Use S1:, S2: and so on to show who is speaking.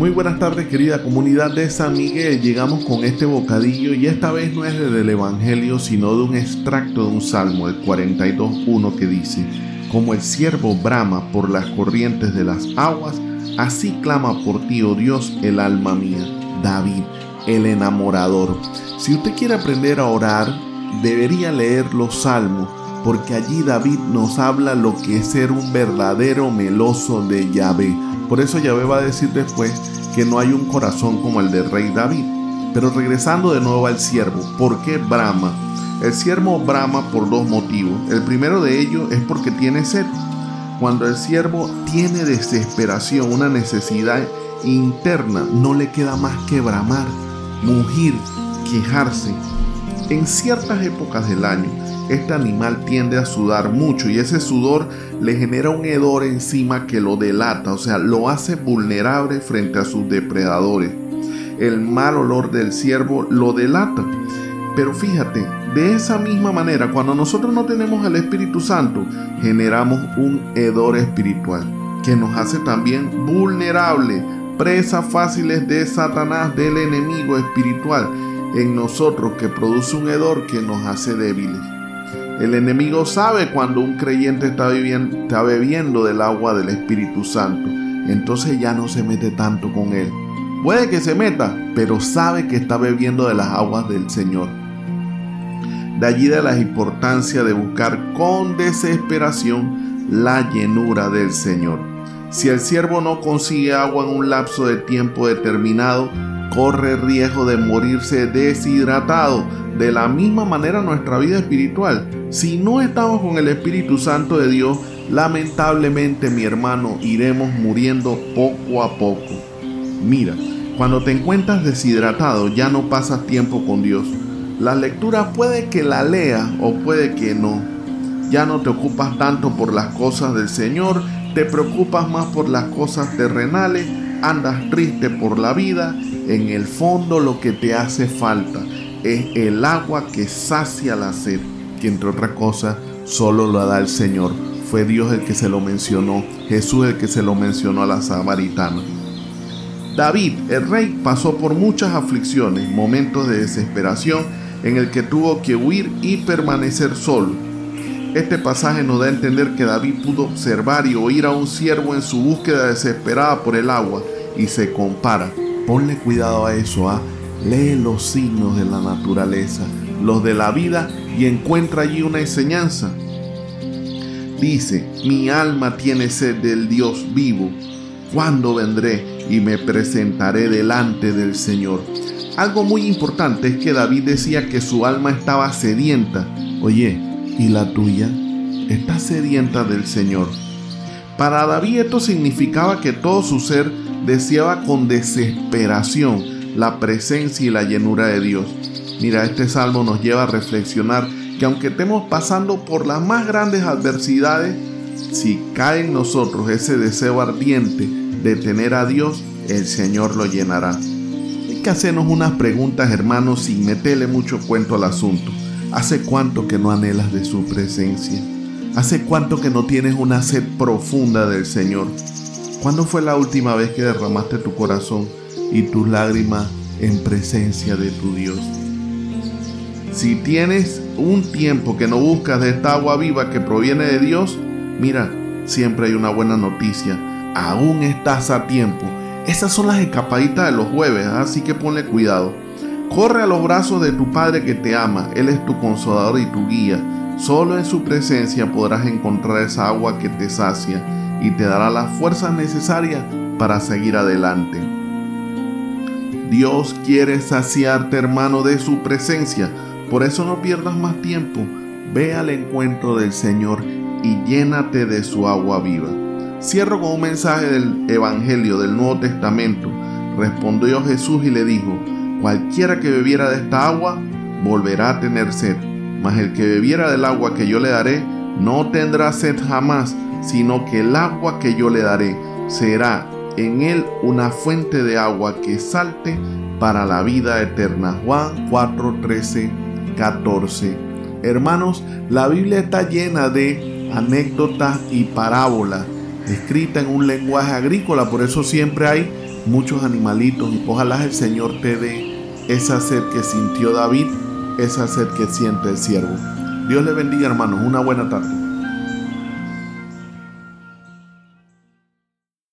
S1: Muy buenas tardes querida comunidad de San Miguel. Llegamos con este bocadillo y esta vez no es del Evangelio sino de un extracto de un salmo, el 42.1 que dice, como el siervo brama por las corrientes de las aguas, así clama por ti, oh Dios, el alma mía. David, el enamorador. Si usted quiere aprender a orar, debería leer los salmos porque allí David nos habla lo que es ser un verdadero meloso de Yahvé. Por eso Yahvé va a decir después que no hay un corazón como el del rey David. Pero regresando de nuevo al siervo, ¿por qué brama? El siervo brama por dos motivos. El primero de ellos es porque tiene sed. Cuando el siervo tiene desesperación, una necesidad interna, no le queda más que bramar, mugir, quejarse. En ciertas épocas del año, este animal tiende a sudar mucho y ese sudor le genera un hedor encima que lo delata, o sea, lo hace vulnerable frente a sus depredadores. El mal olor del ciervo lo delata. Pero fíjate, de esa misma manera, cuando nosotros no tenemos el Espíritu Santo, generamos un hedor espiritual que nos hace también vulnerable, presas fáciles de Satanás, del enemigo espiritual en nosotros que produce un hedor que nos hace débiles. El enemigo sabe cuando un creyente está, bebiendo del agua del Espíritu Santo. Entonces ya no se mete tanto con él. Puede que se meta, pero sabe que está bebiendo de las aguas del Señor. De allí de la importancia de buscar con desesperación la llenura del Señor. Si el siervo no consigue agua en un lapso de tiempo determinado, corre riesgo de morirse deshidratado. De la misma manera nuestra vida espiritual. Si no estamos con el Espíritu Santo de Dios, lamentablemente mi hermano iremos muriendo poco a poco. Mira, cuando te encuentras deshidratado ya no pasas tiempo con Dios. La lectura puede que la leas o puede que no. Ya no te ocupas tanto por las cosas del Señor, te preocupas más por las cosas terrenales, andas triste por la vida en el fondo lo que te hace falta es el agua que sacia la sed, que entre otras cosas solo lo da el Señor. Fue Dios el que se lo mencionó, Jesús el que se lo mencionó a la samaritana. David, el rey, pasó por muchas aflicciones, momentos de desesperación en el que tuvo que huir y permanecer solo. Este pasaje nos da a entender que David pudo observar y oír a un siervo en su búsqueda desesperada por el agua y se compara Ponle cuidado a eso, ¿ah? lee los signos de la naturaleza, los de la vida y encuentra allí una enseñanza. Dice, mi alma tiene sed del Dios vivo. ¿Cuándo vendré y me presentaré delante del Señor? Algo muy importante es que David decía que su alma estaba sedienta. Oye, ¿y la tuya? Está sedienta del Señor. Para David esto significaba que todo su ser deseaba con desesperación la presencia y la llenura de Dios. Mira, este salmo nos lleva a reflexionar que aunque estemos pasando por las más grandes adversidades, si cae en nosotros ese deseo ardiente de tener a Dios, el Señor lo llenará. Hay que hacernos unas preguntas, hermanos, sin meterle mucho cuento al asunto. ¿Hace cuánto que no anhelas de su presencia? ¿Hace cuánto que no tienes una sed profunda del Señor? ¿Cuándo fue la última vez que derramaste tu corazón y tus lágrimas en presencia de tu Dios? Si tienes un tiempo que no buscas de esta agua viva que proviene de Dios, mira, siempre hay una buena noticia. Aún estás a tiempo. Esas son las escapaditas de los jueves, ¿ah? así que ponle cuidado. Corre a los brazos de tu Padre que te ama. Él es tu consolador y tu guía. Solo en su presencia podrás encontrar esa agua que te sacia y te dará las fuerzas necesarias para seguir adelante. Dios quiere saciarte, hermano, de su presencia. Por eso no pierdas más tiempo. Ve al encuentro del Señor y llénate de su agua viva. Cierro con un mensaje del Evangelio del Nuevo Testamento. Respondió Jesús y le dijo, cualquiera que bebiera de esta agua volverá a tener sed, mas el que bebiera del agua que yo le daré no tendrá sed jamás, sino que el agua que yo le daré será en él una fuente de agua que salte para la vida eterna. Juan 4, 13, 14. Hermanos, la Biblia está llena de anécdotas y parábolas, escritas en un lenguaje agrícola, por eso siempre hay muchos animalitos. Ojalá el Señor te dé esa sed que sintió David, esa sed que siente el siervo. Dios le bendiga hermanos, una buena tarde.